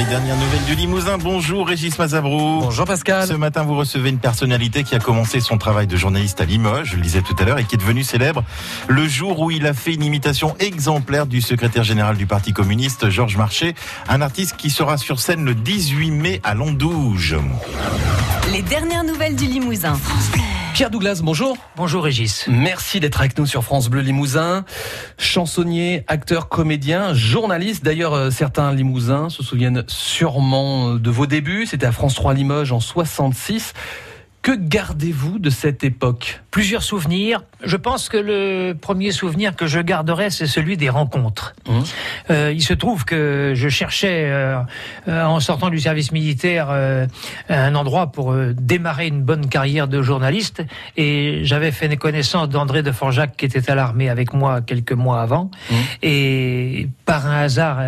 Les dernières nouvelles du Limousin. Bonjour Régis Mazabrou. Bonjour Pascal. Ce matin, vous recevez une personnalité qui a commencé son travail de journaliste à Limoges, je le disais tout à l'heure, et qui est devenu célèbre le jour où il a fait une imitation exemplaire du secrétaire général du Parti communiste, Georges Marchais, un artiste qui sera sur scène le 18 mai à Londouge. Les dernières nouvelles du Limousin. Pierre Douglas, bonjour. Bonjour Régis. Merci d'être avec nous sur France Bleu Limousin. Chansonnier, acteur, comédien, journaliste. D'ailleurs, euh, certains Limousins se souviennent sûrement de vos débuts. C'était à France 3 Limoges en 66. Que gardez-vous de cette époque Plusieurs souvenirs. Je pense que le premier souvenir que je garderai, c'est celui des rencontres. Mmh. Euh, il se trouve que je cherchais, euh, euh, en sortant du service militaire, un endroit pour démarrer une bonne carrière de journaliste. Et j'avais fait connaissance d'André de Forjac, qui était à l'armée avec moi quelques mois avant. Mmh. Et par un hasard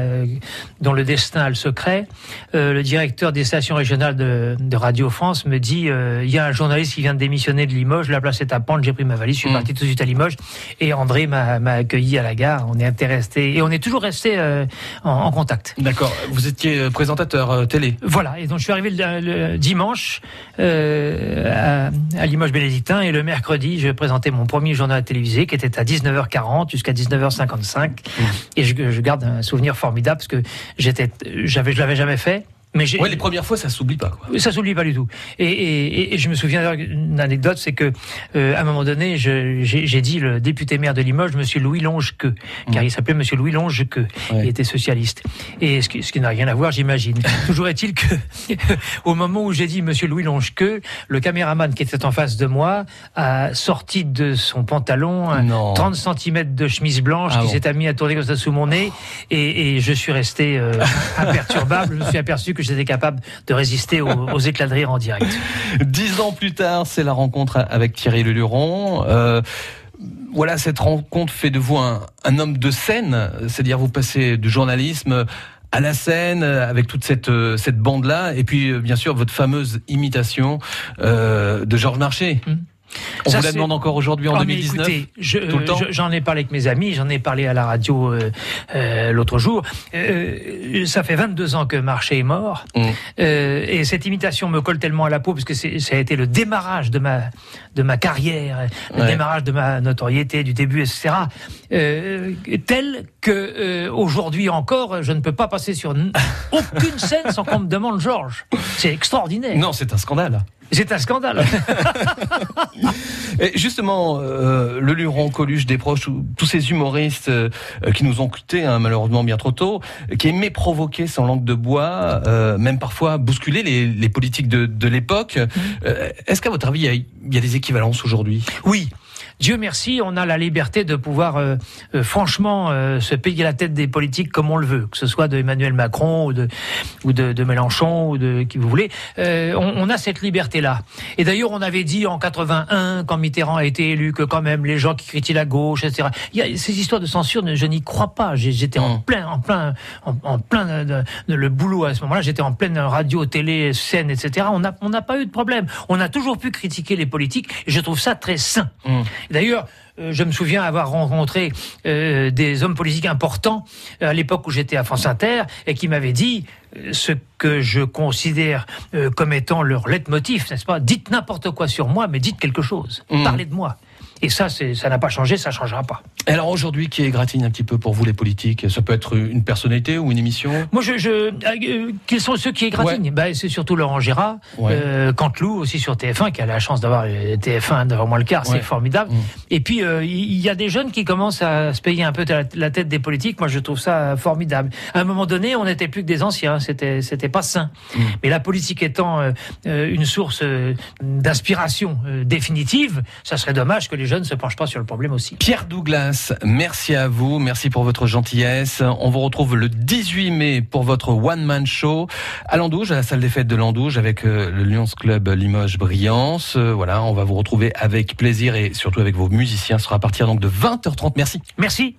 dont le destin a le secret, le directeur des stations régionales de, de Radio France me dit il y a un journaliste qui vient de démissionner de Limoges, la place est à Pente, j'ai pris ma valise, je suis Mm. parti tout de suite à Limoges et André m'a accueilli à la gare. On est intéressé et on est toujours resté euh, en, en contact. D'accord. Vous étiez euh, présentateur euh, télé. Voilà, et donc je suis arrivé le, le dimanche euh, à, à Limoges Bénédictin et le mercredi, je présentais mon premier journal télévisé qui était à 19h40 jusqu'à 19h55 et je, je garde un souvenir formidable parce que j'étais, j'avais, je l'avais jamais fait. Mais Ouais, les premières fois, ça s'oublie pas. Quoi. ça s'oublie pas du tout. Et, et, et je me souviens d'une anecdote, c'est que euh, à un moment donné, j'ai dit le député maire de Limoges, Monsieur Louis Longequeux, car il s'appelait Monsieur Louis Longequeux, Ouais. il était socialiste. Et ce qui, ce qui n'a rien à voir, j'imagine. Toujours est-il que au moment où j'ai dit Monsieur Louis Longequeux, le caméraman qui était en face de moi a sorti de son pantalon Non. 30 cm de chemise blanche Ah qui bon. s'est mis à tourner comme ça sous mon nez, et, et je suis resté euh, imperturbable. Je me suis aperçu que j'étais capable de résister aux, aux éclats de rire en direct. Dix ans plus tard, c'est la rencontre avec Thierry Leluron. Euh, voilà, cette rencontre fait de vous un, un homme de scène, c'est-à-dire vous passez du journalisme à la scène avec toute cette cette bande là, et puis euh, bien sûr votre fameuse imitation euh, de Georges Marchais. Mm. On Ça, vous la demande encore aujourd'hui en Oh, mais 2019. écoutez, je- tout le temps je- j'en ai parlé avec mes amis, j'en ai parlé à la radio euh, euh, l'autre jour. Euh, ça fait 22 ans que Marché est mort, Mm. Euh, et cette imitation me colle tellement à la peau parce que ça a été le démarrage de ma de ma carrière, le Ouais. démarrage de ma notoriété du début, etc. Euh, tel que euh, aujourd'hui encore, je ne peux pas passer sur aucune scène sans qu'on me demande Georges. C'est extraordinaire. Non, c'est un scandale. C'est un scandale. Et justement, euh, le Luron, Coluche, Desproges, tous tous ces humoristes euh, qui nous ont quittés hein, malheureusement bien trop tôt, qui aimaient provoquer sans langue de bois, euh, même parfois bousculer les, les politiques de, de l'époque. Euh, Est-ce qu'à votre avis, il y y a des équivalences aujourd'hui? Oui. Dieu merci, on a la liberté de pouvoir euh, euh, franchement euh, se payer la tête des politiques comme on le veut, que ce soit de Emmanuel Macron ou de ou de, de Mélenchon ou de qui vous voulez. Euh, on, on a cette liberté-là. Et d'ailleurs, on avait dit en 81, quand Mitterrand a été élu, que quand même les gens qui critiquent la gauche, etc. Il y a ces histoires de censure, je n'y crois pas. J'étais en Mm. plein, en plein, en, en plein de, de- le boulot à ce moment-là. J'étais en pleine radio, télé, scène, etc. On n'a on n'a pas eu de problème. On a toujours pu critiquer les politiques. Et je trouve ça très sain. Mm. D'ailleurs, euh, je me souviens avoir rencontré euh, des hommes politiques importants euh, à l'époque où j'étais à France Inter et qui m'avaient dit ce que je considère euh, comme étant leur leitmotiv, n'est-ce pas? Dites n'importe quoi sur moi, mais dites quelque chose. Mm. Parlez de moi. Et ça, ça n'a pas changé, ça changera pas. Et Alors aujourd'hui, qui égratigne un petit peu pour vous les politiques? Ça peut être une personnalité ou une émission? Moi, je, je euh, quels sont ceux qui égratignent Ben, c'est surtout Laurent Gérard, Ouais. euh, Canteloup aussi sur TF1, qui a la chance d'avoir euh, TF1 devant moi le quart, Ouais. c'est formidable. Mm. Et puis euh, il y a des jeunes qui commencent à se payer un peu la, la tête des politiques. Moi, je trouve ça formidable. À un moment donné, on n'était plus que des anciens, c'était c'était pas sain. Mm. Mais la politique étant une source d'inspiration définitive, ça serait dommage que les jeunes se penchent pas sur le problème aussi. Pierre Douglas, merci à vous, merci pour votre gentillesse. On vous retrouve le 18 mai pour votre One Man Show à Landouge, à la salle des fêtes de Landouge avec euh, le Lions Club Limoges Brillance. Euh, Voilà, on va vous retrouver avec plaisir et surtout avec vos musiciens. Ce sera à partir donc de 20h30. Merci. Merci.